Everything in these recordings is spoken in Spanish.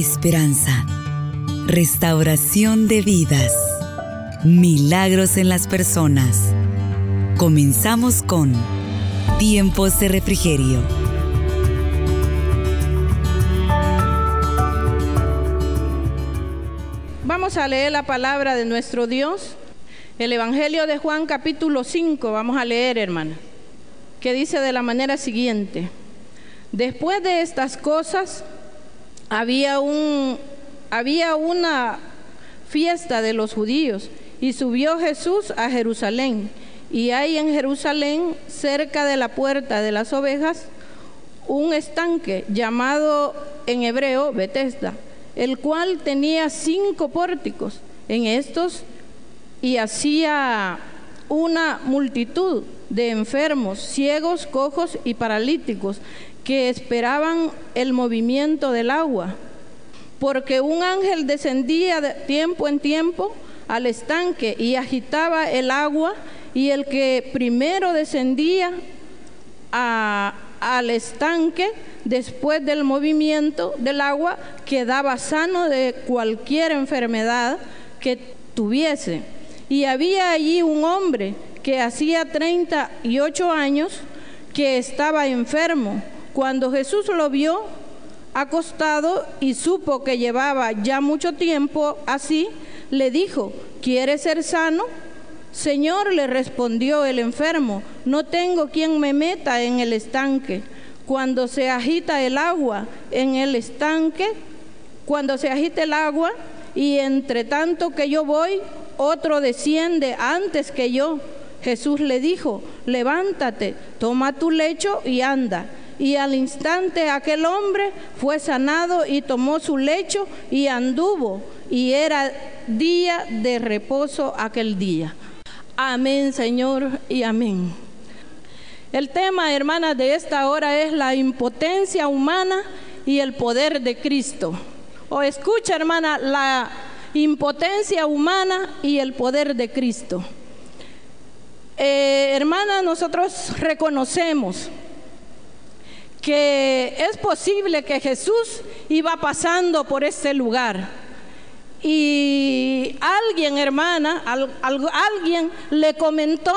esperanza, restauración de vidas, milagros en las personas. Comenzamos con Tiempos de Refrigerio. Vamos a leer la palabra de nuestro Dios. El Evangelio de Juan capítulo 5, vamos a leer, hermana, que dice de la manera siguiente. Después de estas cosas, había, un, había una fiesta de los judíos y subió Jesús a Jerusalén. Y hay en Jerusalén, cerca de la puerta de las ovejas, un estanque llamado en hebreo Betesda, el cual tenía cinco pórticos. En estos y hacía una multitud de enfermos, ciegos, cojos y paralíticos que esperaban el movimiento del agua, porque un ángel descendía de tiempo en tiempo al estanque y agitaba el agua y el que primero descendía al estanque después del movimiento del agua quedaba sano de cualquier enfermedad que tuviese. Y había allí un hombre que hacía 38 años que estaba enfermo cuando Jesús lo vio acostado y supo que llevaba ya mucho tiempo así, le dijo, ¿quieres ser sano? Señor, le respondió el enfermo, no tengo quien me meta en el estanque. Cuando se agita el agua en el estanque, cuando se agita el agua y entre tanto que yo voy, otro desciende antes que yo. Jesús le dijo, levántate, toma tu lecho y anda. Y al instante aquel hombre fue sanado y tomó su lecho y anduvo. Y era día de reposo aquel día. Amén, Señor, y amén. El tema, hermanas, de esta hora es la impotencia humana y el poder de Cristo. O escucha, hermana, la impotencia humana y el poder de Cristo. Eh, hermana, nosotros reconocemos que es posible que Jesús iba pasando por este lugar. Y alguien, hermana, alguien le comentó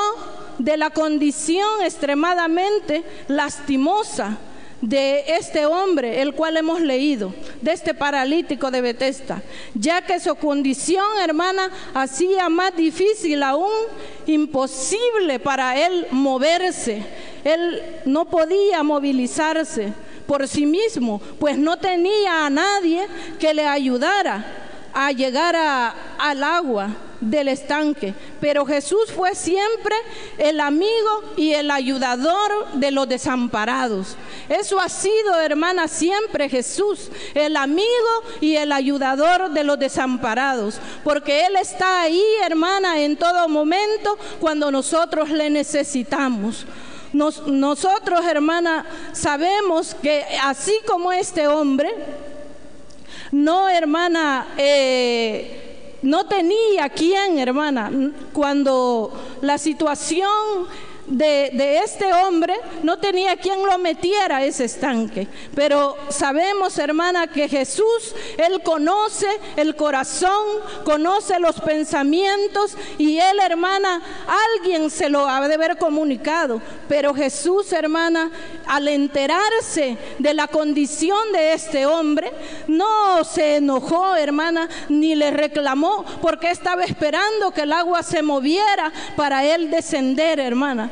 de la condición extremadamente lastimosa de este hombre, el cual hemos leído, de este paralítico de Betesda, ya que su condición, hermana, hacía más difícil aún, imposible para él moverse. Él no podía movilizarse por sí mismo, pues no tenía a nadie que le ayudara a llegar al agua del estanque. Pero Jesús fue siempre el amigo y el ayudador de los desamparados. Eso ha sido, hermana, siempre Jesús, el amigo y el ayudador de los desamparados. Porque Él está ahí, hermana, en todo momento cuando nosotros le necesitamos. nosotros, hermana, sabemos que así como este hombre, no, hermana, eh, no tenía quien, hermana, cuando la situación de, este hombre no tenía quien lo metiera a ese estanque. Pero sabemos, hermana, que Jesús, Él conoce el corazón, conoce los pensamientos y Él, hermana, alguien se lo ha de haber comunicado. Pero Jesús, hermana, al enterarse de la condición de este hombre, no se enojó, hermana, ni le reclamó, porque estaba esperando que el agua se moviera para él descender, hermana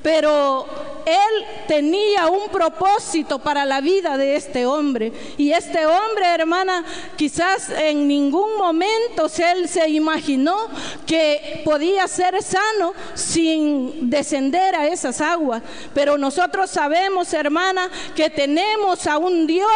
pero él tenía un propósito para la vida de este hombre. Y este hombre, hermana, quizás en ningún momento él se imaginó que podía ser sano sin descender a esas aguas. Pero nosotros sabemos, hermana, que tenemos a un Dios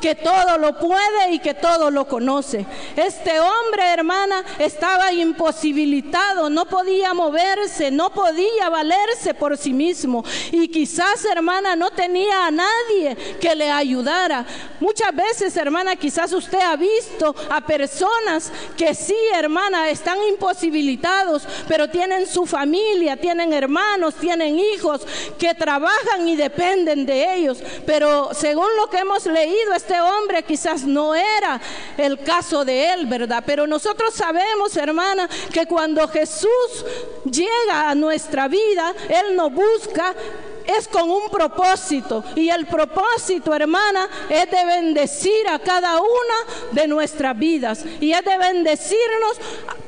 que todo lo puede y que todo lo conoce. Este hombre, hermana, estaba imposibilitado, no podía moverse, no podía valerse por sí mismo. Y quizás, hermana, no tenía a nadie que le ayudara. Muchas veces, hermana, quizás usted ha visto a personas que sí, hermana, están imposibilitados, pero tienen su familia, tienen hermanos, tienen hijos que trabajan y dependen de ellos. Pero según lo que hemos leído, este hombre quizás no era el caso de él, ¿verdad? Pero nosotros sabemos, hermana, que cuando Jesús llega a nuestra vida, Él nos busca es con un propósito. Y el propósito, hermana, es de bendecir a cada una de nuestras vidas. Y es de bendecirnos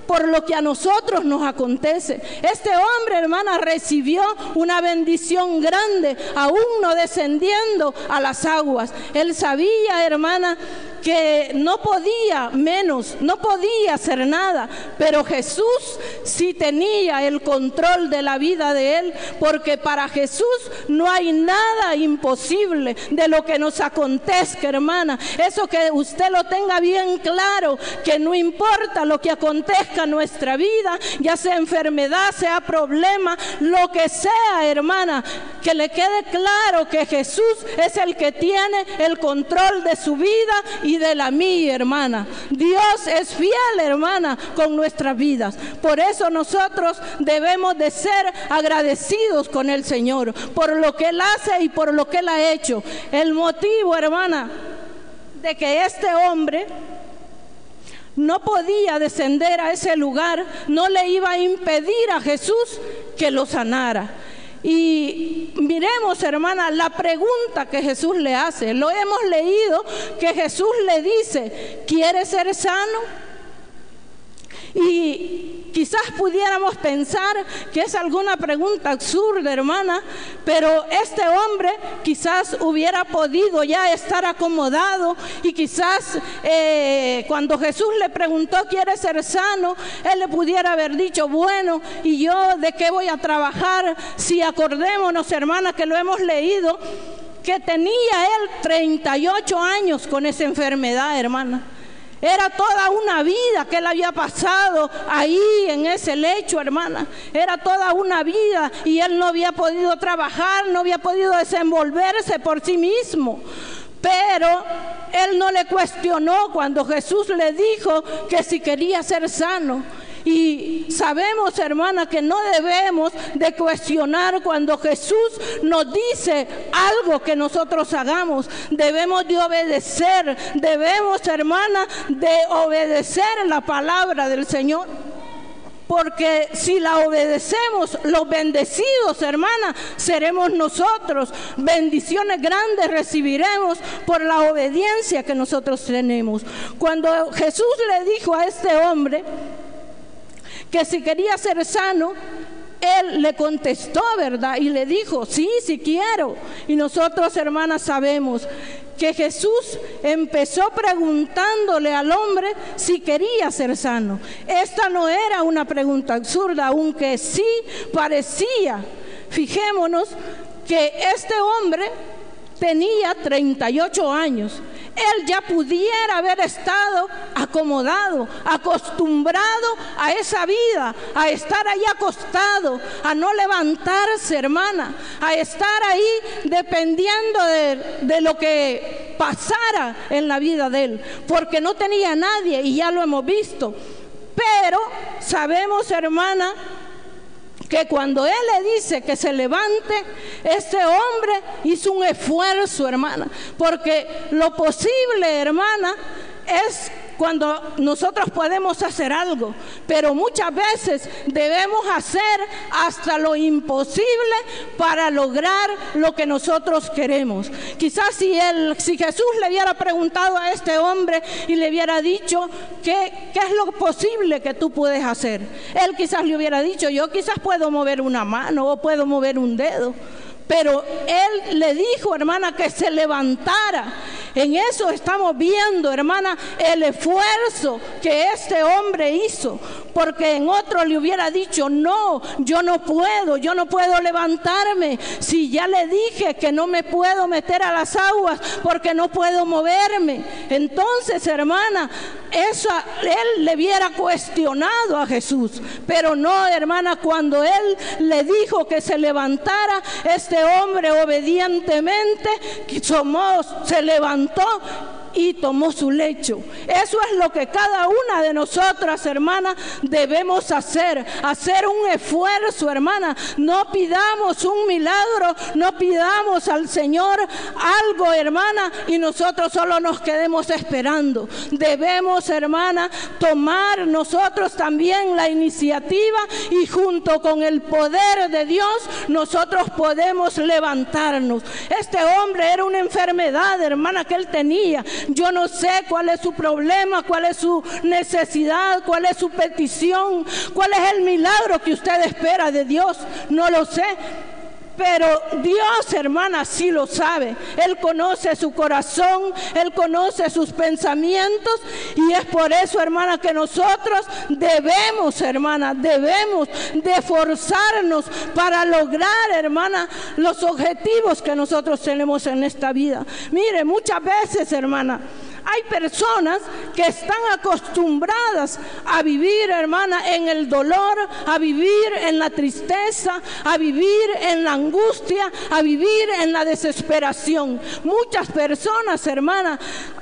por lo que a nosotros nos acontece. Este hombre, hermana, recibió una bendición grande, aún no descendiendo a las aguas. Él sabía, hermana, que no podía menos, no podía hacer nada, pero Jesús sí tenía el control de la vida de él, porque para Jesús no hay nada imposible de lo que nos acontezca, hermana. Eso que usted lo tenga bien claro, que no importa lo que acontezca nuestra vida, ya sea enfermedad, sea problema, lo que sea, hermana, que le quede claro que Jesús es el que tiene el control de su vida y de la mía, hermana. Dios es fiel, hermana, con nuestras vidas. Por eso nosotros debemos de ser agradecidos con el Señor, por lo que Él hace y por lo que Él ha hecho. El motivo, hermana, de que este hombre no podía descender a ese lugar, no le iba a impedir a Jesús que lo sanara. Y miremos, hermana, la pregunta que Jesús le hace. Lo hemos leído que Jesús le dice, ¿quieres ser sano? Y quizás pudiéramos pensar que es alguna pregunta absurda, hermana, pero este hombre quizás hubiera podido ya estar acomodado y quizás eh, cuando Jesús le preguntó, ¿quiere ser sano? Él le pudiera haber dicho, bueno, ¿y yo de qué voy a trabajar? Si acordémonos, hermana, que lo hemos leído, que tenía él 38 años con esa enfermedad, hermana. Era toda una vida que él había pasado ahí en ese lecho, hermana. Era toda una vida y él no había podido trabajar, no había podido desenvolverse por sí mismo. Pero él no le cuestionó cuando Jesús le dijo que si quería ser sano. Y sabemos, hermana, que no debemos de cuestionar cuando Jesús nos dice algo que nosotros hagamos. Debemos de obedecer, debemos, hermana, de obedecer la palabra del Señor. Porque si la obedecemos, los bendecidos, hermana, seremos nosotros. Bendiciones grandes recibiremos por la obediencia que nosotros tenemos. Cuando Jesús le dijo a este hombre, que si quería ser sano, él le contestó, ¿verdad? Y le dijo, sí, sí quiero. Y nosotros, hermanas, sabemos que Jesús empezó preguntándole al hombre si quería ser sano. Esta no era una pregunta absurda, aunque sí parecía. Fijémonos que este hombre tenía 38 años él ya pudiera haber estado acomodado, acostumbrado a esa vida, a estar ahí acostado, a no levantarse, hermana, a estar ahí dependiendo de, de lo que pasara en la vida de él, porque no tenía nadie y ya lo hemos visto. Pero sabemos, hermana, que cuando Él le dice que se levante, este hombre hizo un esfuerzo, hermana, porque lo posible, hermana, es cuando nosotros podemos hacer algo, pero muchas veces debemos hacer hasta lo imposible para lograr lo que nosotros queremos. Quizás si Jesús le hubiera preguntado a este hombre y le hubiera dicho qué, qué es lo posible que tú puedes hacer, él quizás le hubiera dicho, yo quizás puedo mover una mano o puedo mover un dedo. Pero él le dijo, hermana, que se levantara. En eso estamos viendo, hermana, el esfuerzo que este hombre hizo. Porque en otro le hubiera dicho, no, yo no puedo, yo no puedo levantarme. Si ya le dije que no me puedo meter a las aguas porque no puedo moverme. Entonces, hermana, eso él le hubiera cuestionado a Jesús. Pero no, hermana, cuando él le dijo que se levantara, este hombre obedientemente se levantó levantou y tomó su lecho. Eso es lo que cada una de nosotras, hermana, debemos hacer. Hacer un esfuerzo, hermana. No pidamos un milagro, no pidamos al Señor algo, hermana, y nosotros solo nos quedemos esperando. Debemos, hermana, tomar nosotros también la iniciativa y junto con el poder de Dios nosotros podemos levantarnos. Este hombre era una enfermedad, hermana, que él tenía. Yo no sé cuál es su problema, cuál es su necesidad, cuál es su petición, cuál es el milagro que usted espera de Dios. No lo sé. Pero Dios, hermana, sí lo sabe. Él conoce su corazón, Él conoce sus pensamientos y es por eso, hermana, que nosotros debemos, hermana, debemos de esforzarnos para lograr, hermana, los objetivos que nosotros tenemos en esta vida. Mire, muchas veces, hermana, hay personas que están acostumbradas a vivir, hermana, en el dolor, a vivir en la tristeza, a vivir en la angustia, a vivir en la desesperación. Muchas personas, hermana,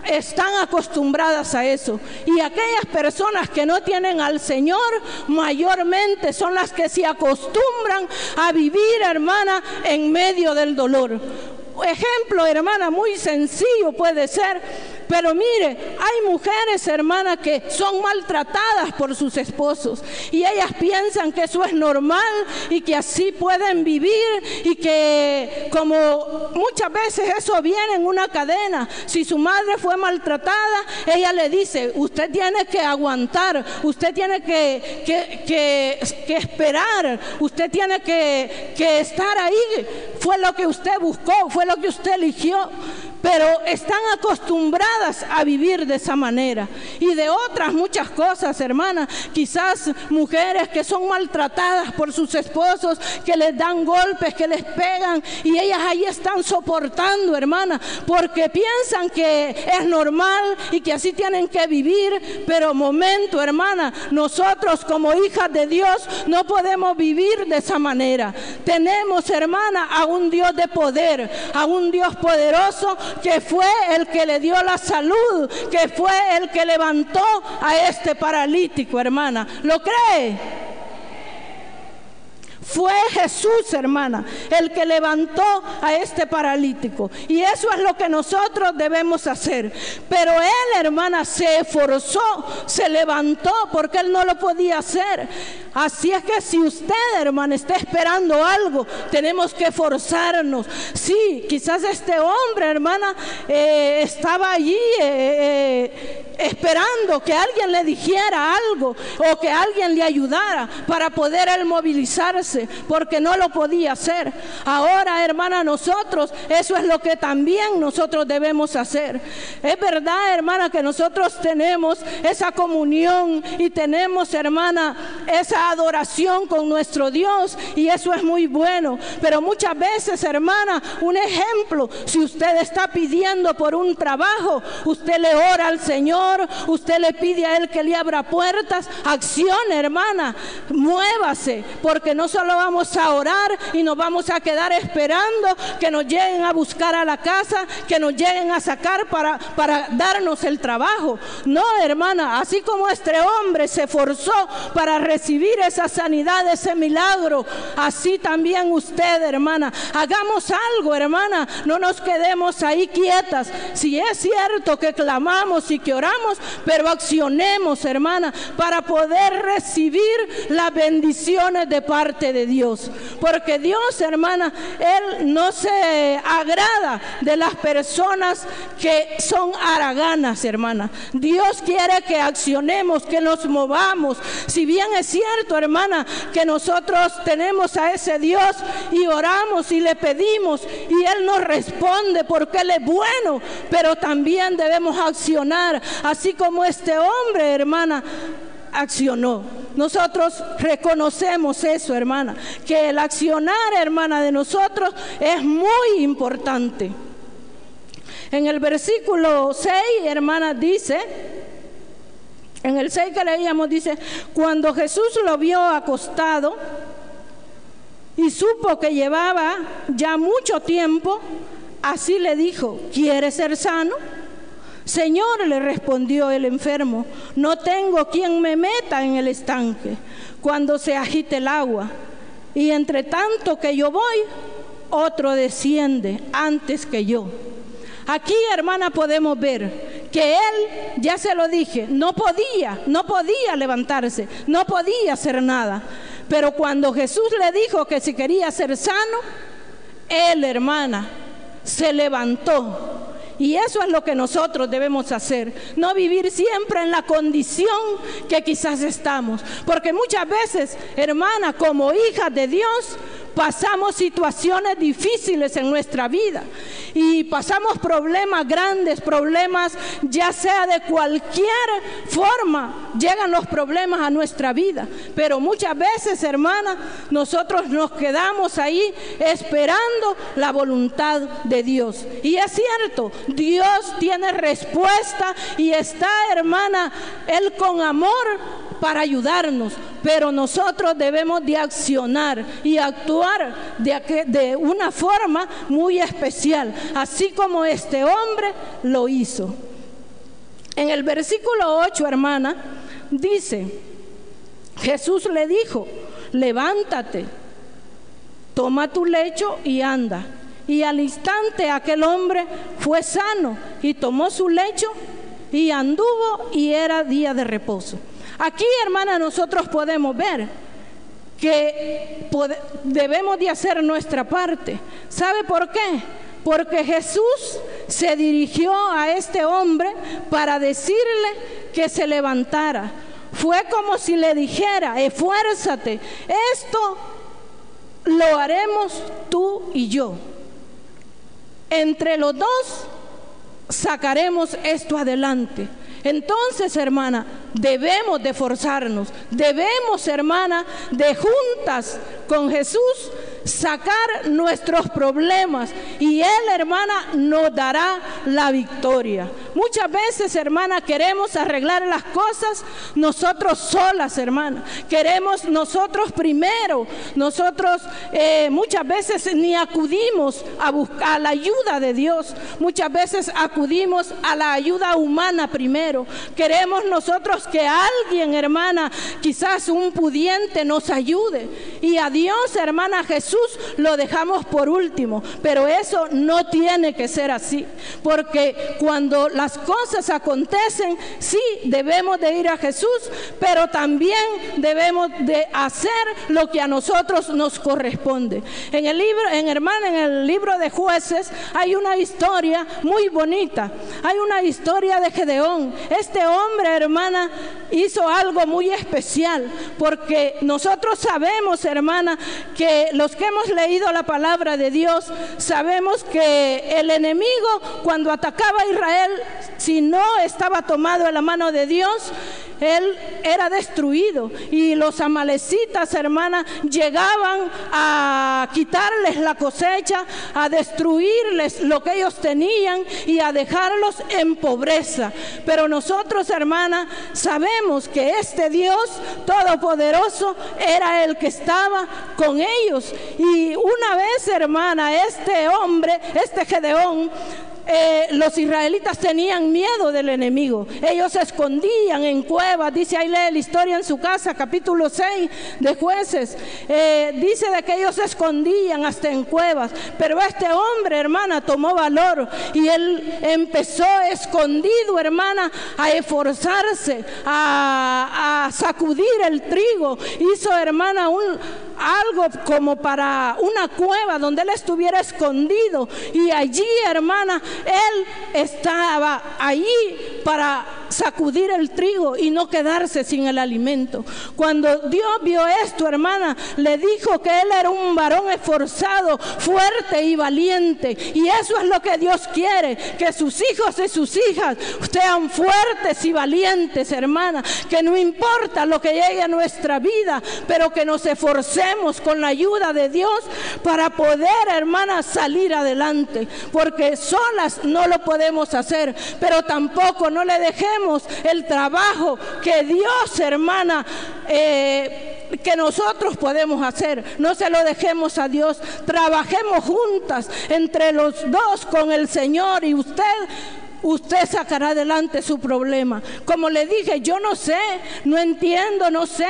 están acostumbradas a eso. Y aquellas personas que no tienen al Señor, mayormente son las que se acostumbran a vivir, hermana, en medio del dolor. Ejemplo, hermana, muy sencillo puede ser pero mire, hay mujeres, hermanas, que son maltratadas por sus esposos y ellas piensan que eso es normal y que así pueden vivir y que como muchas veces eso viene en una cadena. Si su madre fue maltratada, ella le dice, usted tiene que aguantar, usted tiene que, que, que, esperar, usted tiene que, que estar ahí. Fue lo que usted buscó, fue lo que usted eligió pero están acostumbradas a vivir de esa manera. Y de otras muchas cosas, hermanas, quizás mujeres que son maltratadas por sus esposos, que les dan golpes, que les pegan, y ellas ahí están soportando, hermana, porque piensan que es normal y que así tienen que vivir, pero momento, hermana, nosotros como hijas de Dios no podemos vivir de esa manera. Tenemos, hermana, a un Dios de poder, a un Dios poderoso que fue el que le dio la salud, que fue el que levantó a este paralítico, hermana. ¿Lo cree? Fue Jesús, hermana, el que levantó a este paralítico. Y eso es lo que nosotros debemos hacer. Pero él, hermana, se esforzó, se levantó porque él no lo podía hacer. Así es que si usted, hermana, está esperando algo, tenemos que esforzarnos. Sí, quizás este hombre, hermana, eh, estaba allí eh, eh, esperando que alguien le dijera algo o que alguien le ayudara para poder él movilizarse porque no lo podía hacer. Ahora, hermana, nosotros, eso es lo que también nosotros debemos hacer. Es verdad, hermana, que nosotros tenemos esa comunión y tenemos, hermana, esa adoración con nuestro Dios y eso es muy bueno. Pero muchas veces, hermana, un ejemplo, si usted está pidiendo por un trabajo, usted le ora al Señor, usted le pide a Él que le abra puertas, acción, hermana, muévase, porque no solo vamos a orar y nos vamos a quedar esperando que nos lleguen a buscar a la casa, que nos lleguen a sacar para, para darnos el trabajo. No, hermana, así como este hombre se esforzó para recibir esa sanidad, ese milagro, así también usted, hermana. Hagamos algo, hermana. No nos quedemos ahí quietas. Si es cierto que clamamos y que oramos, pero accionemos, hermana, para poder recibir las bendiciones de parte de Dios. Porque Dios, hermana, Él no se agrada de las personas que son haraganas, hermana. Dios quiere que accionemos, que nos movamos. Si bien es cierto, hermana, que nosotros tenemos a ese Dios y oramos y le pedimos y Él nos responde porque Él es bueno, pero también debemos accionar, así como este hombre, hermana, accionó. Nosotros reconocemos eso, hermana, que el accionar, hermana, de nosotros es muy importante. En el versículo 6, hermana, dice, en el 6 que leíamos, dice, cuando Jesús lo vio acostado y supo que llevaba ya mucho tiempo, así le dijo, ¿quieres ser sano? Señor, le respondió el enfermo, no tengo quien me meta en el estanque cuando se agite el agua. Y entre tanto que yo voy, otro desciende antes que yo. Aquí, hermana, podemos ver que él, ya se lo dije, no podía, no podía levantarse, no podía hacer nada. Pero cuando Jesús le dijo que si quería ser sano, él, hermana, se levantó y eso es lo que nosotros debemos hacer, no vivir siempre en la condición que quizás estamos. Porque muchas veces, hermana, como hija de Dios, pasamos situaciones difíciles en nuestra vida y pasamos problemas grandes, problemas ya sea de cualquier forma, llegan los problemas a nuestra vida. Pero muchas veces, hermana, nosotros nos quedamos ahí esperando la voluntad de Dios. Y es cierto, Dios tiene respuesta y está, hermana, Él con amor para ayudarnos, pero nosotros debemos de accionar y actuar de, de una forma muy especial, así como este hombre lo hizo. En el versículo 8, hermana, dice, Jesús le dijo, levántate, toma tu lecho y anda. Y al instante aquel hombre fue sano y tomó su lecho y anduvo y era día de reposo. Aquí, hermana, nosotros podemos ver que debemos de hacer nuestra parte. ¿Sabe por qué? Porque Jesús se dirigió a este hombre para decirle que se levantara. Fue como si le dijera, esfuérzate, esto lo haremos tú y yo. Entre los dos sacaremos esto adelante. Entonces, hermana, debemos de forzarnos, debemos, hermana, de juntas con Jesús sacar nuestros problemas y Él, hermana, nos dará la victoria. Muchas veces, hermana, queremos arreglar las cosas nosotros solas, hermana. Queremos nosotros primero. Nosotros eh, muchas veces ni acudimos a buscar la ayuda de Dios. Muchas veces acudimos a la ayuda humana primero. Queremos nosotros que alguien, hermana, quizás un pudiente nos ayude. Y a Dios, hermana Jesús, lo dejamos por último. Pero eso no tiene que ser así. Porque cuando las cosas acontecen, sí debemos de ir a Jesús, pero también debemos de hacer lo que a nosotros nos corresponde. En el libro, en hermana, en el libro de jueces hay una historia muy bonita. Hay una historia de Gedeón. Este hombre, hermana, hizo algo muy especial, porque nosotros sabemos, hermana, que los que hemos leído la palabra de Dios, sabemos que el enemigo cuando atacaba a Israel, si no estaba tomado en la mano de Dios, él era destruido. Y los amalecitas, hermana, llegaban a quitarles la cosecha, a destruirles lo que ellos tenían y a dejarlos en pobreza. Pero nosotros, hermana, sabemos que este Dios todopoderoso era el que estaba con ellos. Y una vez, hermana, este hombre, este Gedeón, eh, los israelitas tenían miedo del enemigo. Ellos se escondían en cuevas. Dice ahí lee la historia en su casa, capítulo 6 de jueces. Eh, dice de que ellos se escondían hasta en cuevas. Pero este hombre, hermana, tomó valor y él empezó escondido, hermana, a esforzarse, a, a sacudir el trigo. Hizo, hermana, un, algo como para una cueva donde él estuviera escondido. Y allí, hermana, él estaba allí para sacudir el trigo y no quedarse sin el alimento. Cuando Dios vio esto, hermana, le dijo que él era un varón esforzado, fuerte y valiente. Y eso es lo que Dios quiere, que sus hijos y sus hijas sean fuertes y valientes, hermana. Que no importa lo que llegue a nuestra vida, pero que nos esforcemos con la ayuda de Dios para poder, hermana, salir adelante. Porque solas no lo podemos hacer, pero tampoco no le dejemos el trabajo que Dios, hermana, eh, que nosotros podemos hacer. No se lo dejemos a Dios. Trabajemos juntas entre los dos con el Señor y usted usted sacará adelante su problema. Como le dije, yo no sé, no entiendo, no sé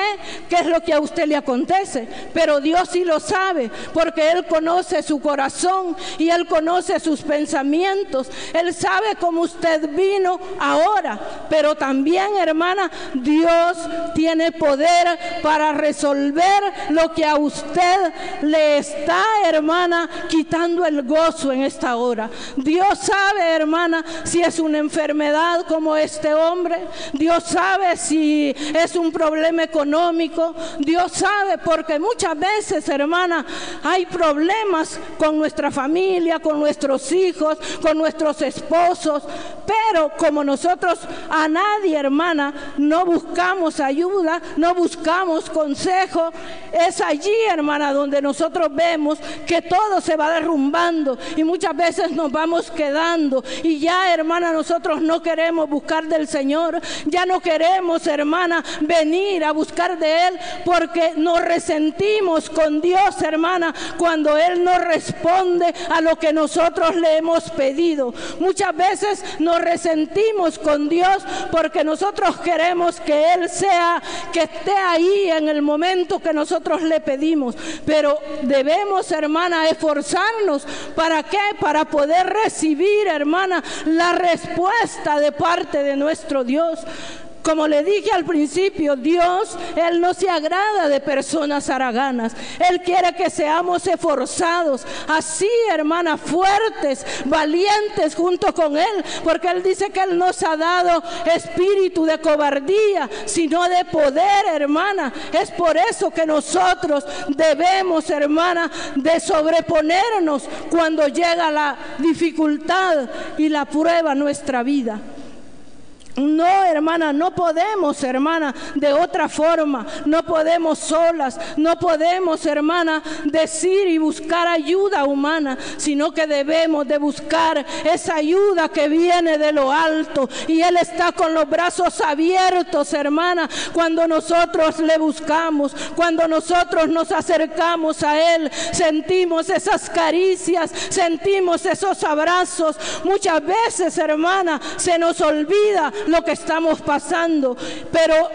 qué es lo que a usted le acontece, pero Dios sí lo sabe, porque Él conoce su corazón y Él conoce sus pensamientos. Él sabe cómo usted vino ahora, pero también, hermana, Dios tiene poder para resolver lo que a usted le está, hermana, quitando el gozo en esta hora. Dios sabe, hermana, si es una enfermedad como este hombre. Dios sabe si es un problema económico. Dios sabe porque muchas veces, hermana, hay problemas con nuestra familia, con nuestros hijos, con nuestros esposos. Pero como nosotros a nadie, hermana, no buscamos ayuda, no buscamos consejo, es allí, hermana, donde nosotros vemos que todo se va derrumbando y muchas veces nos vamos quedando. Y ya, hermana, hermana, nosotros no queremos buscar del Señor. Ya no queremos, hermana, venir a buscar de Él porque nos resentimos con Dios, hermana, cuando Él no responde a lo que nosotros le hemos pedido. Muchas veces nos resentimos con Dios porque nosotros queremos que Él sea, que esté ahí en el momento que nosotros le pedimos. Pero debemos, hermana, esforzarnos. ¿Para qué? Para poder recibir, hermana, la respuesta de parte de nuestro Dios. Como le dije al principio, Dios, Él no se agrada de personas haraganas. Él quiere que seamos esforzados, así, hermana, fuertes, valientes junto con Él, porque Él dice que Él nos ha dado espíritu de cobardía, sino de poder, hermana. Es por eso que nosotros debemos, hermana, de sobreponernos cuando llega la dificultad y la prueba nuestra vida. No, hermana, no podemos, hermana, de otra forma. No podemos solas. No podemos, hermana, decir y buscar ayuda humana, sino que debemos de buscar esa ayuda que viene de lo alto. Y Él está con los brazos abiertos, hermana, cuando nosotros le buscamos, cuando nosotros nos acercamos a Él, sentimos esas caricias, sentimos esos abrazos. Muchas veces, hermana, se nos olvida lo que estamos pasando. Pero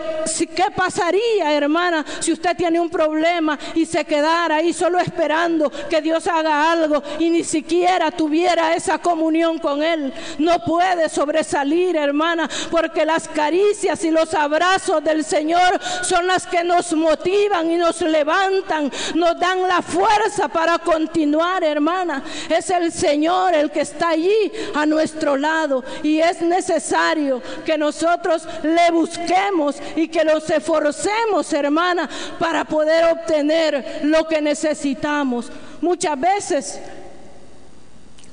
¿qué pasaría, hermana, si usted tiene un problema y se quedara ahí solo esperando que Dios haga algo y ni siquiera tuviera esa comunión con Él? No puede sobresalir, hermana, porque las caricias y los abrazos del Señor son las que nos motivan y nos levantan, nos dan la fuerza para continuar, hermana. Es el Señor el que está allí a nuestro lado y es necesario que nosotros le busquemos y que nos esforcemos, hermana, para poder obtener lo que necesitamos. Muchas veces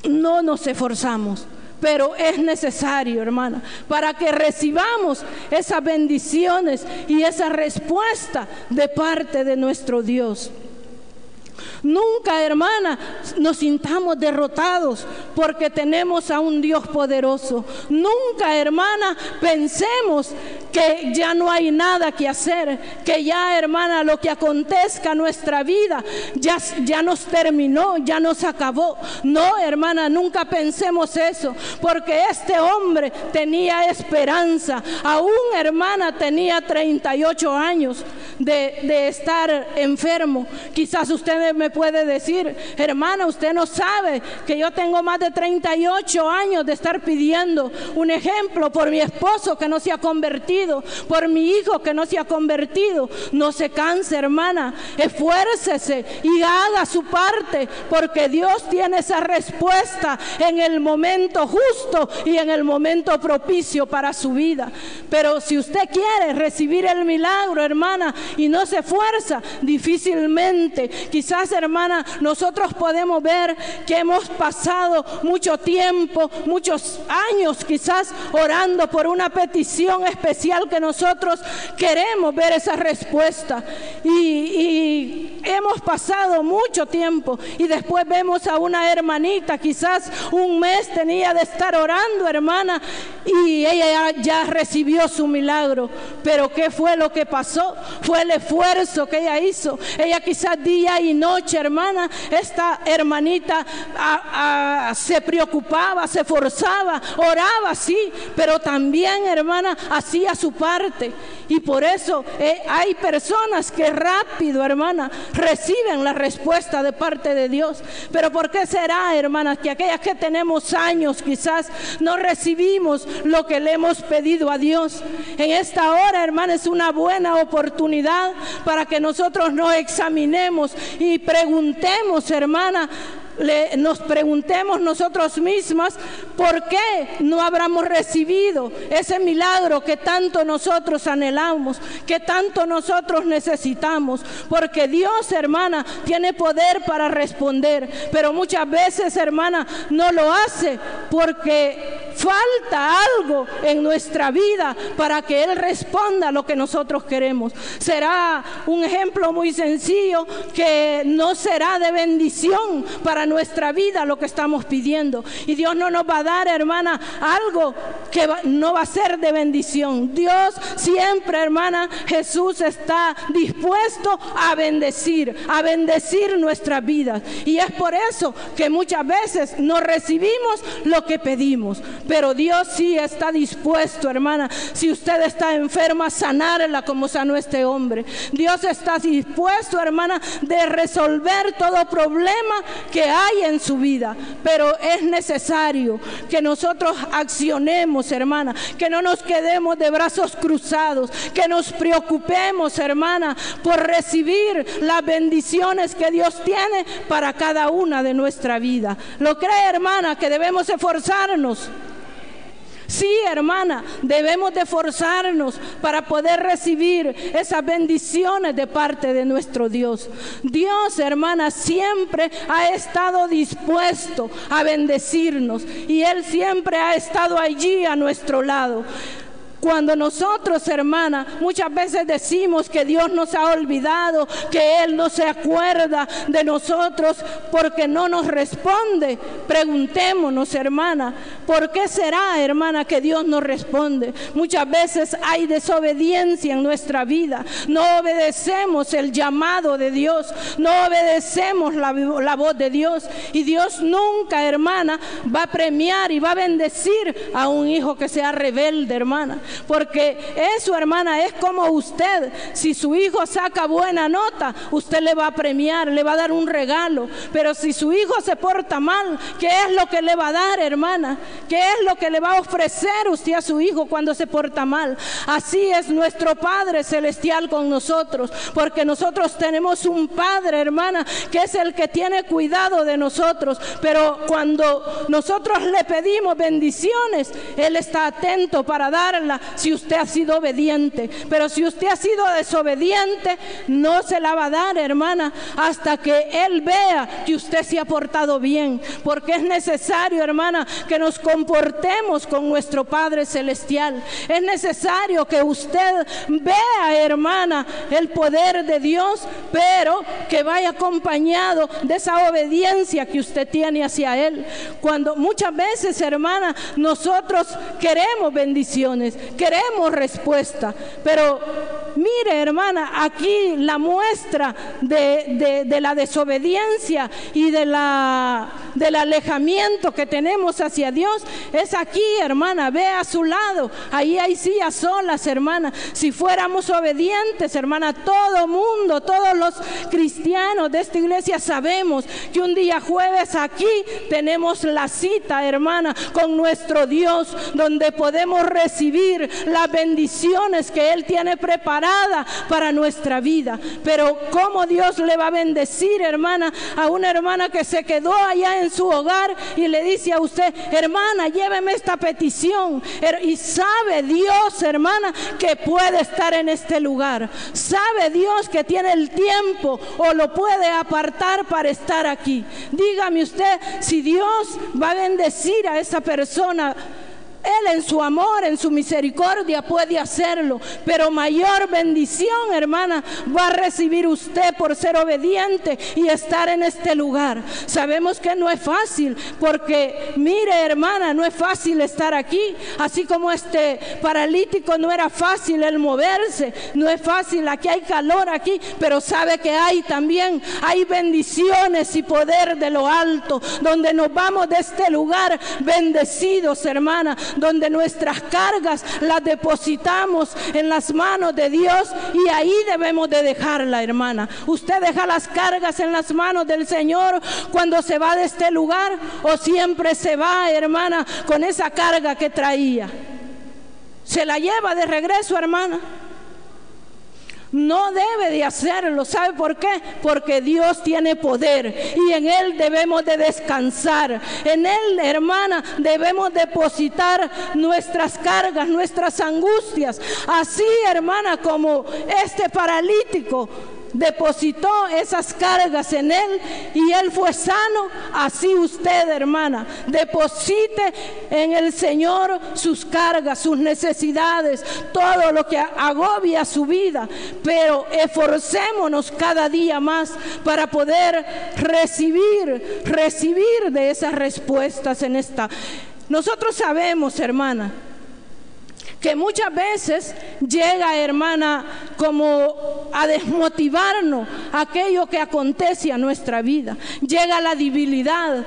no nos esforzamos pero es necesario, hermana, para que recibamos esas bendiciones y esa respuesta de parte de nuestro Dios. Nunca, hermana, nos sintamos derrotados porque tenemos a un Dios poderoso. Nunca, hermana, pensemos que ya no hay nada que hacer, que ya hermana lo que acontezca en nuestra vida ya, ya nos terminó, ya nos acabó. No, hermana, nunca pensemos eso, porque este hombre tenía esperanza. Aún hermana tenía 38 años de, estar enfermo. Quizás usted me puede decir, hermana, usted no sabe que yo tengo más de 38 años de estar pidiendo un ejemplo por mi esposo que no se ha convertido, por mi hijo que no se ha convertido. No se canse, hermana, esfuércese y haga su parte, porque Dios tiene esa respuesta en el momento justo y en el momento propicio para su vida. Pero si usted quiere recibir el milagro, hermana, y no se esfuerza, difícilmente, quizás, hermana, nosotros podemos ver que hemos pasado mucho tiempo, muchos años quizás orando por una petición especial que nosotros queremos ver esa respuesta. Y, y hemos pasado mucho tiempo y después vemos a una hermanita, quizás un mes tenía de estar orando, hermana, y ella ya, recibió su milagro. Pero ¿qué fue lo que pasó? Fue el esfuerzo que ella hizo. Ella quizás día y noche, hermana, esta hermanita se preocupaba, se forzaba, oraba, sí, pero también, hermana, hacía su parte. Y por eso eh, hay personas que rápido, hermana, reciben la respuesta de parte de Dios. Pero ¿por qué será, hermanas, que aquellas que tenemos años quizás no recibimos lo que le hemos pedido a Dios? En esta hora, hermana, es una buena oportunidad para que nosotros nos examinemos y preguntemos, hermana, nos preguntemos nosotros mismas por qué no habremos recibido ese milagro que tanto nosotros anhelamos, que tanto nosotros necesitamos. Porque Dios, hermana, tiene poder para responder, pero muchas veces, hermana, no lo hace porque falta algo en nuestra vida para que Él responda a lo que nosotros queremos. Será un ejemplo muy sencillo que no será de bendición para nuestra vida lo que estamos pidiendo. Y Dios no nos va a dar, hermana, algo que no va a ser de bendición. Dios siempre, hermana, Jesús está dispuesto a bendecir, a bendecir nuestra vida. Y es por eso que muchas veces no recibimos lo que pedimos. Pero Dios sí está dispuesto, hermana. Si usted está enferma, sanarla como sanó este hombre. Dios está dispuesto, hermana, de resolver todo problema que hay en su vida, pero es necesario que nosotros accionemos, hermana, que no nos quedemos de brazos cruzados, que nos preocupemos, hermana, por recibir las bendiciones que Dios tiene para cada una de nuestra vida. ¿Lo cree, hermana, que debemos esforzarnos? Sí, hermana, debemos de forzarnos para poder recibir esas bendiciones de parte de nuestro Dios. Dios, hermana, siempre ha estado dispuesto a bendecirnos y Él siempre ha estado allí a nuestro lado. Cuando nosotros, hermana, muchas veces decimos que Dios nos ha olvidado, que Él no se acuerda de nosotros porque no nos responde, preguntémonos, hermana, ¿por qué será, hermana, que Dios nos responde? Muchas veces hay desobediencia en nuestra vida, no obedecemos el llamado de Dios, no obedecemos la, la voz de Dios y Dios nunca, hermana, va a premiar y va a bendecir a un hijo que sea rebelde, hermana. Porque eso, hermana, es como usted. Si su hijo saca buena nota, usted le va a premiar, le va a dar un regalo. Pero si su hijo se porta mal, ¿qué es lo que le va a dar, hermana? ¿Qué es lo que le va a ofrecer usted a su hijo cuando se porta mal? Así es nuestro Padre Celestial con nosotros. Porque nosotros tenemos un Padre, hermana, que es el que tiene cuidado de nosotros. Pero cuando nosotros le pedimos bendiciones, Él está atento para darla si usted ha sido obediente. Pero si usted ha sido desobediente, no se la va a dar, hermana, hasta que Él vea que usted se ha portado bien. Porque es necesario, hermana, que nos comportemos con nuestro Padre Celestial. Es necesario que usted vea, hermana, el poder de Dios, pero que vaya acompañado de esa obediencia que usted tiene hacia Él. Cuando muchas veces, hermana, nosotros queremos bendiciones, queremos respuesta. Pero mire, hermana, aquí la muestra de, la desobediencia y de la, del alejamiento que tenemos hacia Dios es aquí, hermana. Ve a su lado. Ahí hay sillas solas, hermana. Si fuéramos obedientes, hermana, todo mundo, todos los cristianos de esta iglesia sabemos que un día jueves aquí tenemos la cita, hermana, con nuestro Dios, donde podemos recibir las bendiciones que Él tiene preparada para nuestra vida. Pero ¿cómo Dios le va a bendecir, hermana, a una hermana que se quedó allá en su hogar y le dice a usted, hermana, lléveme esta petición? Y sabe Dios, hermana, que puede estar en este lugar. Sabe Dios que tiene el tiempo o lo puede apartar para estar aquí. Dígame usted si Dios va a bendecir a esa persona él en su amor, en su misericordia puede hacerlo, pero mayor bendición, hermana, va a recibir usted por ser obediente y estar en este lugar. Sabemos que no es fácil, porque mire, hermana, no es fácil estar aquí, así como este paralítico no era fácil el moverse, no es fácil, aquí hay calor aquí, pero sabe que hay también, hay bendiciones y poder de lo alto, donde nos vamos de este lugar bendecidos, hermana, donde nuestras cargas las depositamos en las manos de Dios y ahí debemos de dejarla, hermana. Usted deja las cargas en las manos del Señor cuando se va de este lugar o siempre se va, hermana, con esa carga que traía. Se la lleva de regreso, hermana. No debe de hacerlo. ¿Sabe por qué? Porque Dios tiene poder y en Él debemos de descansar. En Él, hermana, debemos depositar nuestras cargas, nuestras angustias. Así, hermana, como este paralítico depositó esas cargas en él y él fue sano, así usted, hermana, deposite en el Señor sus cargas, sus necesidades, todo lo que agobia su vida, pero esforcémonos cada día más para poder recibir, recibir de esas respuestas en esta. Nosotros sabemos, hermana, que muchas veces llega, hermana, como a desmotivarnos aquello que acontece a nuestra vida. Llega la debilidad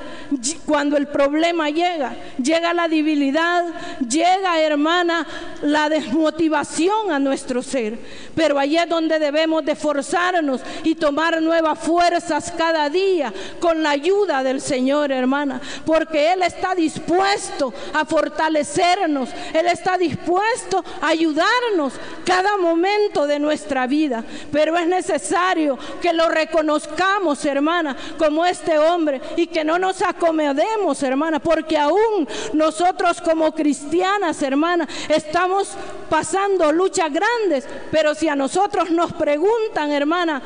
cuando el problema llega. Llega la debilidad, llega, hermana, la desmotivación a nuestro ser. Pero allí es donde debemos de forzarnos y tomar nuevas fuerzas cada día con la ayuda del Señor, hermana. Porque Él está dispuesto a fortalecernos. Él está dispuesto ayudarnos cada momento de nuestra vida. Pero es necesario que lo reconozcamos, hermana, como este hombre y que no nos acomodemos, hermana, porque aún nosotros como cristianas, hermana, estamos pasando luchas grandes, pero si a nosotros nos preguntan, hermana,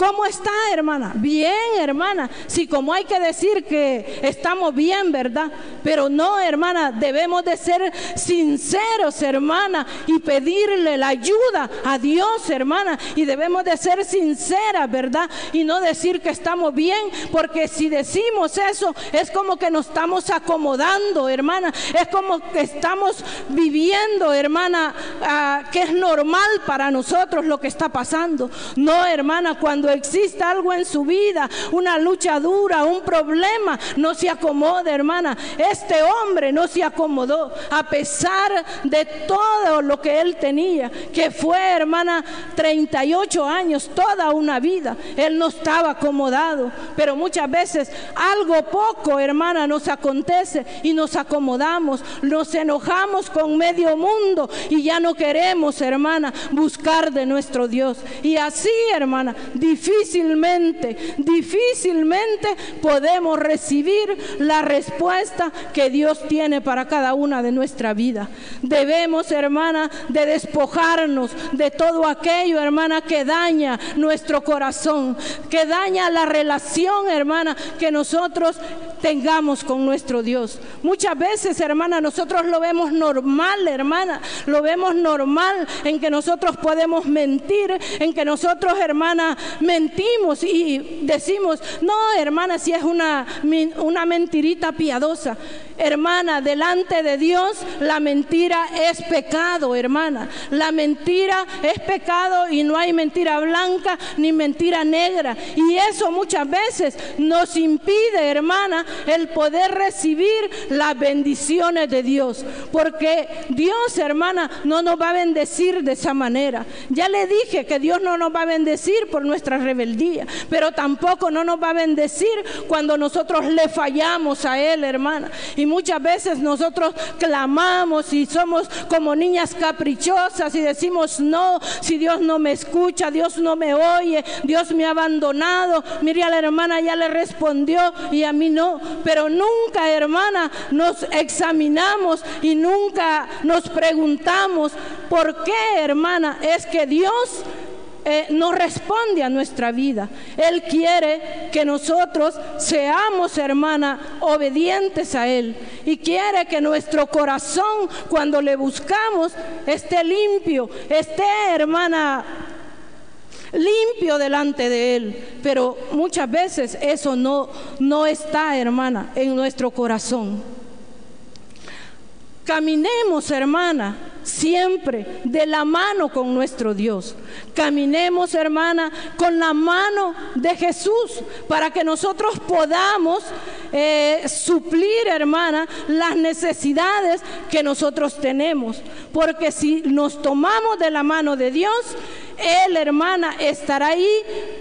¿Cómo está, hermana? Bien, hermana. Sí, como hay que decir que estamos bien, ¿verdad? Pero no, hermana, debemos de ser sinceros, hermana, y pedirle la ayuda a Dios, hermana. Y debemos de ser sinceras, ¿verdad? Y no decir que estamos bien, porque si decimos eso, es como que nos estamos acomodando, hermana. Es como que estamos viviendo, hermana, ah, que es normal para nosotros lo que está pasando. No, hermana, cuando existe algo en su vida, una lucha dura, un problema, no se acomode, hermana. Este hombre no se acomodó a pesar de todo lo que él tenía, que fue, hermana, 38 años, toda una vida. Él no estaba acomodado, pero muchas veces algo poco, hermana, nos acontece y nos acomodamos, nos enojamos con medio mundo y ya no queremos, hermana, buscar de nuestro Dios. Y así, hermana, difícilmente, difícilmente podemos recibir la respuesta que Dios tiene para cada una de nuestra vida. Debemos, hermana, de despojarnos de todo aquello, hermana, que daña nuestro corazón, que daña la relación, hermana, que nosotros tengamos con nuestro Dios. Muchas veces, hermana, nosotros lo vemos normal, hermana, lo vemos normal en que nosotros podemos mentir, en que nosotros, hermana, mentimos y decimos, no, hermana, si es una, una mentirita piadosa. hermana, delante de Dios, la mentira es pecado, hermana. La mentira es pecado y no hay mentira blanca ni mentira negra. Y eso muchas veces nos impide, hermana, el poder recibir las bendiciones de Dios. Porque Dios, hermana, no nos va a bendecir de esa manera. Ya le dije que Dios no nos va a bendecir por nuestra rebeldía, pero tampoco no nos va a bendecir cuando nosotros le fallamos a Él, hermana. Y muchas veces nosotros clamamos y somos como niñas caprichosas y decimos, no, si Dios no me escucha, Dios no me oye, Dios me ha abandonado. Mire a la hermana, ya le respondió y a mí no. Pero nunca, hermana, nos examinamos y nunca nos preguntamos, ¿por qué, hermana? Es que Dios eh, no responde a nuestra vida. Él quiere que nosotros seamos, hermana, obedientes a Él. Y quiere que nuestro corazón, cuando le buscamos, esté limpio, esté, hermana, limpio delante de Él. Pero muchas veces eso no, no está, hermana, en nuestro corazón. Caminemos, hermana, siempre de la mano con nuestro Dios. Caminemos, hermana, con la mano de Jesús para que nosotros podamos eh, suplir, hermana, las necesidades que nosotros tenemos. Porque si nos tomamos de la mano de Dios, Él, hermana, estará ahí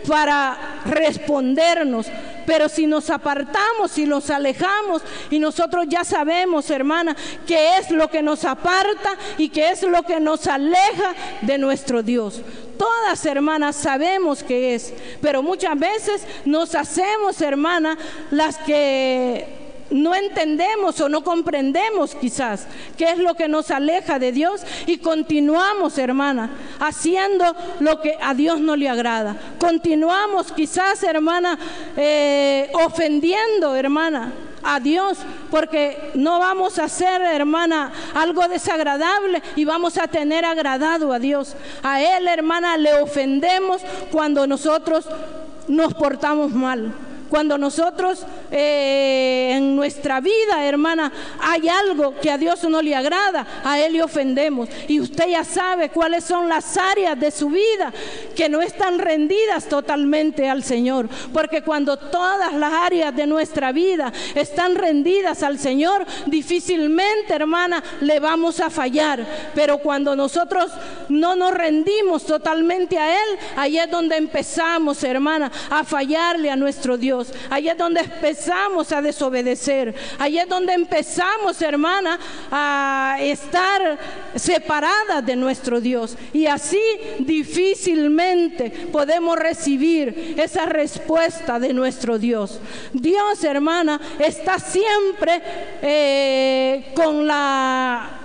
para respondernos pero si nos apartamos, si nos alejamos y nosotros ya sabemos, hermana, qué es lo que nos aparta y qué es lo que nos aleja de nuestro Dios. Todas, hermanas, sabemos qué es, pero muchas veces nos hacemos, hermana, las que no entendemos o no comprendemos quizás qué es lo que nos aleja de Dios y continuamos, hermana, haciendo lo que a Dios no le agrada. Continuamos quizás, hermana, eh, ofendiendo, hermana, a Dios, porque no vamos a hacer, hermana, algo desagradable y vamos a tener agradado a Dios. A Él, hermana, le ofendemos cuando nosotros nos portamos mal. Cuando nosotros eh, en nuestra vida, hermana, hay algo que a Dios no le agrada, a Él le ofendemos. Y usted ya sabe cuáles son las áreas de su vida que no están rendidas totalmente al Señor. Porque cuando todas las áreas de nuestra vida están rendidas al Señor, difícilmente, hermana, le vamos a fallar. Pero cuando nosotros no nos rendimos totalmente a Él, ahí es donde empezamos, hermana, a fallarle a nuestro Dios. Ahí es donde empezamos a desobedecer. Ahí es donde empezamos, hermana, a estar separadas de nuestro Dios. Y así difícilmente podemos recibir esa respuesta de nuestro Dios. Dios, hermana, está siempre eh, con la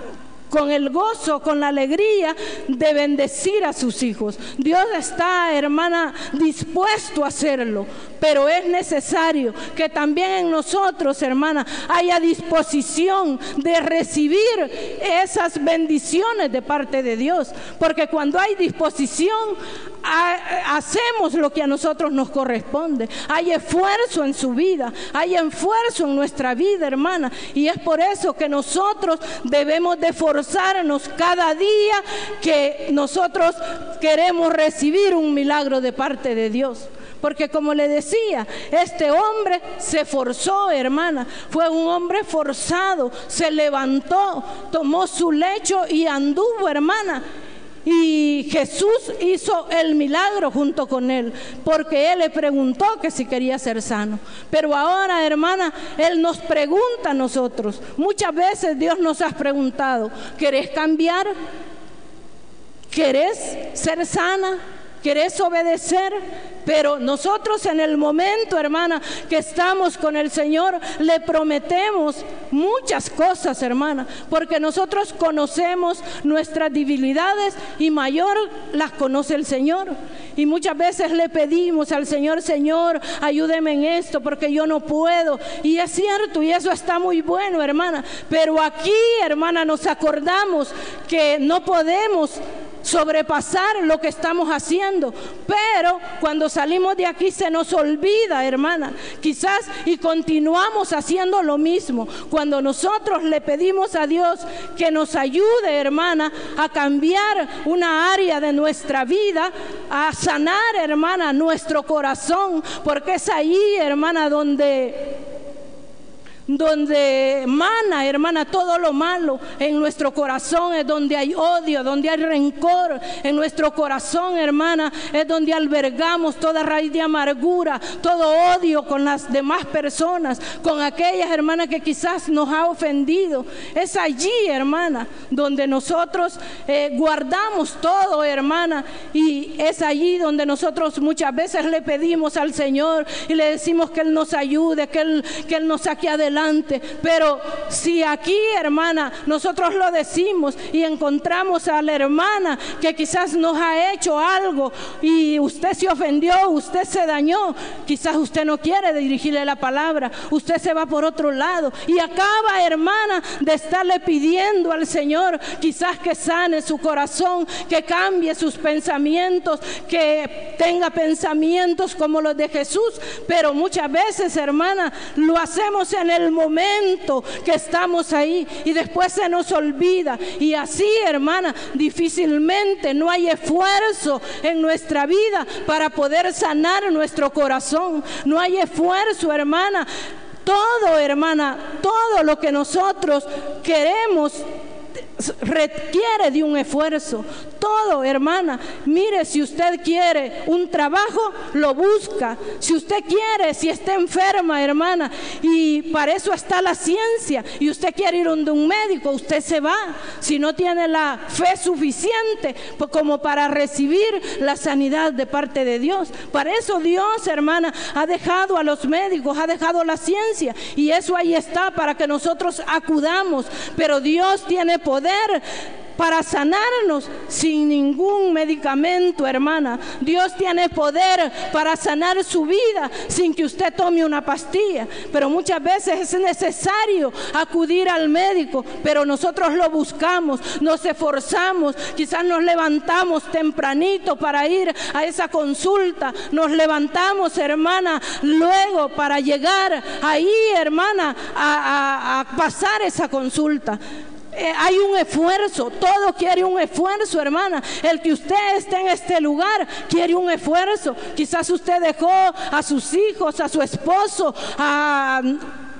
con el gozo, con la alegría de bendecir a sus hijos. Dios está, hermana, dispuesto a hacerlo, pero es necesario que también en nosotros, hermana, haya disposición de recibir esas bendiciones de parte de Dios, porque cuando hay disposición, hacemos lo que a nosotros nos corresponde. Hay esfuerzo en su vida, hay esfuerzo en nuestra vida, hermana, y es por eso que nosotros debemos de forzarnos cada día que nosotros queremos recibir un milagro de parte de Dios. Porque como le decía, este hombre se forzó, hermana. Fue un hombre forzado. Se levantó, tomó su lecho y anduvo, hermana. Y Jesús hizo el milagro junto con él, porque él le preguntó que si quería ser sano. Pero ahora, hermana, él nos pregunta a nosotros. Muchas veces Dios nos ha preguntado, ¿querés cambiar? ¿Querés ser sana? ¿Querés obedecer? Pero nosotros en el momento, hermana, que estamos con el Señor, le prometemos muchas cosas, hermana, porque nosotros conocemos nuestras debilidades y mayor las conoce el Señor. Y muchas veces le pedimos al Señor, Señor, ayúdeme en esto, porque yo no puedo. Y es cierto, y eso está muy bueno, hermana. Pero aquí, hermana, nos acordamos que no podemos sobrepasar lo que estamos haciendo. Pero cuando salimos de aquí se nos olvida, hermana, quizás y continuamos haciendo lo mismo. Cuando nosotros le pedimos a Dios que nos ayude, hermana, a cambiar una área de nuestra vida, a sanar, hermana, nuestro corazón, porque es ahí, hermana, donde donde mana, hermana, todo lo malo en nuestro corazón, es donde hay odio, donde hay rencor en nuestro corazón, hermana, es donde albergamos toda raíz de amargura, todo odio con las demás personas, con aquellas hermanas que quizás nos ha ofendido. Es allí, hermana, donde nosotros eh, guardamos todo, hermana, y es allí donde nosotros muchas veces le pedimos al Señor y le decimos que Él nos ayude, que Él, que Él nos saque adelante pero si aquí, hermana, nosotros lo decimos y encontramos a la hermana que quizás nos ha hecho algo y usted se ofendió, usted se dañó, quizás usted no quiere dirigirle la palabra, usted se va por otro lado. Y acaba, hermana, de estarle pidiendo al Señor quizás que sane su corazón, que cambie sus pensamientos, que tenga pensamientos como los de Jesús, pero muchas veces, hermana, lo hacemos en el momento que estamos ahí y después se nos olvida. Y así, hermana, difícilmente no hay esfuerzo en nuestra vida para poder sanar nuestro corazón. No hay esfuerzo, hermana. Todo, hermana, todo lo que nosotros queremos requiere de un esfuerzo. Todo, hermana. Mire, si usted quiere un trabajo, lo busca. Si usted quiere, si está enferma, hermana, y para eso está la ciencia, y usted quiere ir donde un médico, usted se va. Si no tiene la fe suficiente pues, como para recibir la sanidad de parte de Dios. Para eso Dios, hermana, ha dejado a los médicos, ha dejado la ciencia, y eso ahí está para que nosotros acudamos. Pero Dios tiene poder para sanarnos sin ningún medicamento, hermana. Dios tiene poder para sanar su vida sin que usted tome una pastilla. Pero muchas veces es necesario acudir al médico, pero nosotros lo buscamos, nos esforzamos, quizás nos levantamos tempranito para ir a esa consulta, nos levantamos, hermana, luego para llegar ahí, hermana, a, a pasar esa consulta. Eh, hay un esfuerzo, todo quiere un esfuerzo, hermana. El que usted esté en este lugar quiere un esfuerzo. Quizás usted dejó a sus hijos, a su esposo, a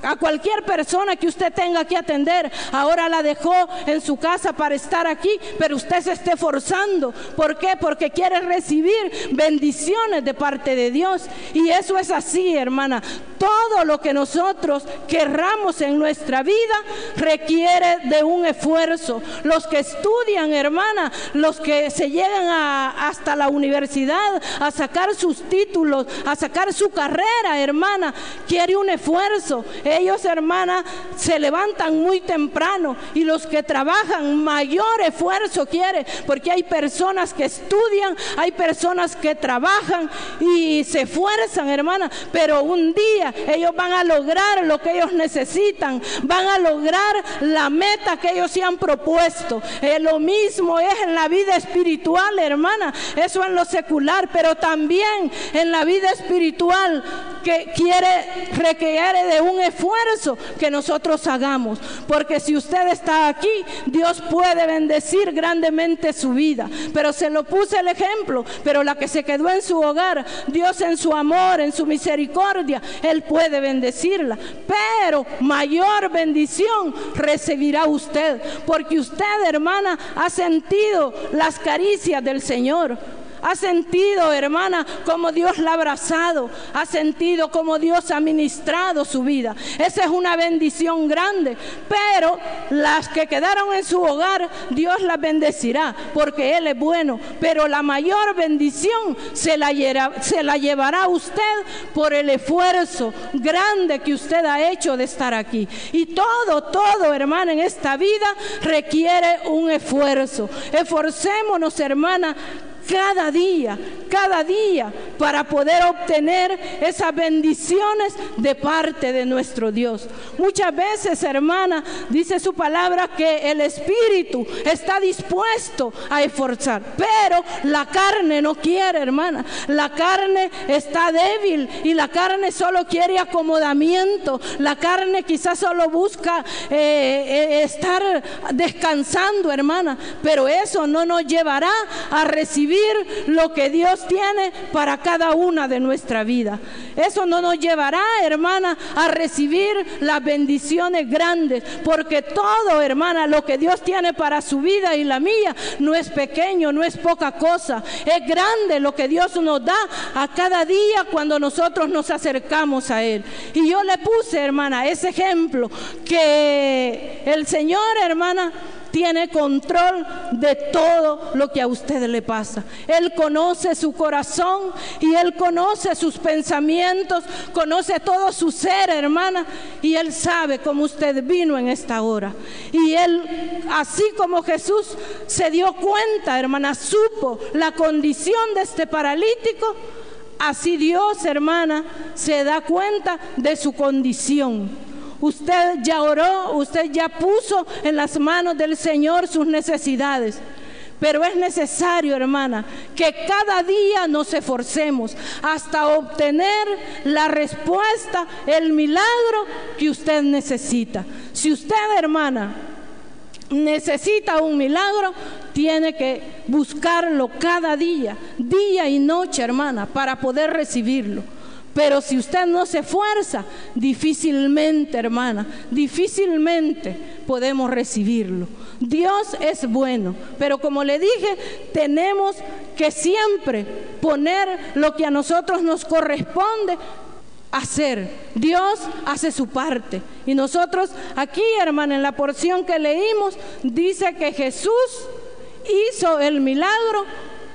a cualquier persona que usted tenga que atender. Ahora la dejó en su casa para estar aquí, pero usted se esté forzando. ¿Por qué? Porque quiere recibir bendiciones de parte de Dios. Y eso es así, hermana. Todo lo que nosotros querramos en nuestra vida requiere de un esfuerzo. Los que estudian, hermana, los que se llegan hasta la universidad a sacar sus títulos, a sacar su carrera, hermana, quiere un esfuerzo. Ellos, hermana, se levantan muy temprano y los que trabajan mayor esfuerzo quiere, porque hay personas que estudian, hay personas que trabajan y se esfuerzan, hermana, pero un día ellos van a lograr lo que ellos necesitan, van a lograr la meta que ellos se han propuesto. Eh, lo mismo es en la vida espiritual, hermana, eso en lo secular, pero también en la vida espiritual que quiere requiere de un esfuerzo que nosotros hagamos. Porque si usted está aquí, Dios puede bendecir grandemente su vida. Pero se lo puse el ejemplo, pero la que se quedó en su hogar, Dios en su amor, en su misericordia, Él puede bendecirla. Pero mayor bendición recibirá usted, porque usted, hermana, ha sentido las caricias del Señor. Ha sentido, hermana, como Dios la ha abrazado. Ha sentido como Dios ha ministrado su vida. Esa es una bendición grande. Pero las que quedaron en su hogar, Dios las bendecirá porque Él es bueno. Pero la mayor bendición se la, se la llevará usted por el esfuerzo grande que usted ha hecho de estar aquí. Y todo, todo, hermana, en esta vida requiere un esfuerzo. Esforcémonos, hermana cada día, cada día para poder obtener esas bendiciones de parte de nuestro Dios. Muchas veces, hermana, dice su palabra que el Espíritu está dispuesto a esforzar, pero la carne no quiere, hermana. La carne está débil y la carne solo quiere acomodamiento. La carne quizás solo busca eh, eh, estar descansando, hermana, pero eso no nos llevará a recibir lo que Dios tiene para cada una de nuestra vida. Eso no nos llevará, hermana, a recibir las bendiciones grandes, porque todo, hermana, lo que Dios tiene para su vida y la mía no es pequeño, no es poca cosa, es grande lo que Dios nos da a cada día cuando nosotros nos acercamos a Él. Y yo le puse, hermana, ese ejemplo que el Señor, hermana, tiene control de todo lo que a usted le pasa. Él conoce su corazón y Él conoce sus pensamientos, conoce todo su ser, hermana, y Él sabe cómo usted vino en esta hora. Y Él, así como Jesús se dio cuenta, hermana, supo la condición de este paralítico, así Dios, hermana, se da cuenta de su condición. Usted ya oró, usted ya puso en las manos del Señor sus necesidades. Pero es necesario, hermana, que cada día nos esforcemos hasta obtener la respuesta, el milagro que usted necesita. Si usted, hermana, necesita un milagro, tiene que buscarlo cada día, día y noche, hermana, para poder recibirlo. Pero si usted no se esfuerza, difícilmente, hermana, difícilmente podemos recibirlo. Dios es bueno, pero como le dije, tenemos que siempre poner lo que a nosotros nos corresponde hacer. Dios hace su parte. Y nosotros aquí, hermana, en la porción que leímos, dice que Jesús hizo el milagro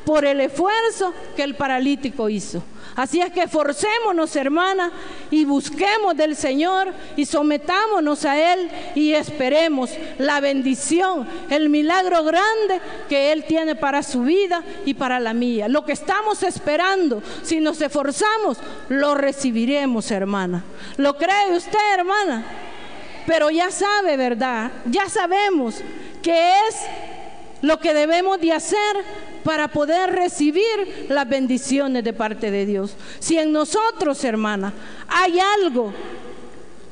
por el esfuerzo que el paralítico hizo. Así es que forcémonos, hermana, y busquemos del Señor y sometámonos a Él y esperemos la bendición, el milagro grande que Él tiene para su vida y para la mía. Lo que estamos esperando, si nos esforzamos, lo recibiremos, hermana. ¿Lo cree usted, hermana? Pero ya sabe, ¿verdad? Ya sabemos que es lo que debemos de hacer para poder recibir las bendiciones de parte de Dios. Si en nosotros, hermana, hay algo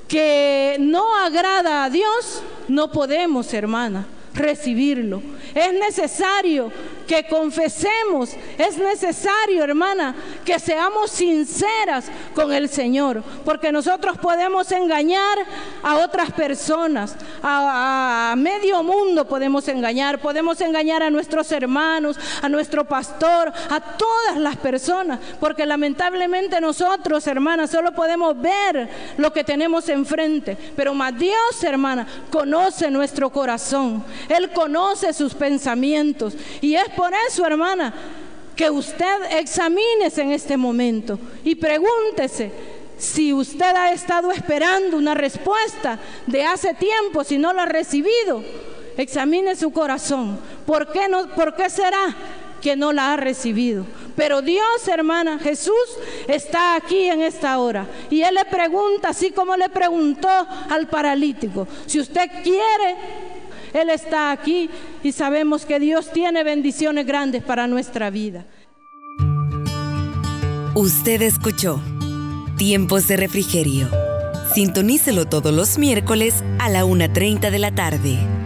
que no agrada a Dios, no podemos, hermana, recibirlo. Es necesario que confesemos, es necesario, hermana, que seamos sinceras con el Señor, porque nosotros podemos engañar a otras personas, a, medio mundo podemos engañar, podemos engañar a nuestros hermanos, a nuestro pastor, a todas las personas, porque lamentablemente nosotros, hermanas, solo podemos ver lo que tenemos enfrente, pero más Dios, hermana, conoce nuestro corazón, Él conoce sus pensamientos. Y es por eso, hermana, que usted examínese en este momento y pregúntese si usted ha estado esperando una respuesta de hace tiempo, si no la ha recibido. Examine su corazón. ¿Por qué, no, ¿Por qué será que no la ha recibido? Pero Dios, hermana, Jesús está aquí en esta hora. Y Él le pregunta, así como le preguntó al paralítico, si usted quiere él está aquí y sabemos que Dios tiene bendiciones grandes para nuestra vida. Usted escuchó Tiempos de Refrigerio. Sintonícelo todos los miércoles a la 1.30 de la tarde.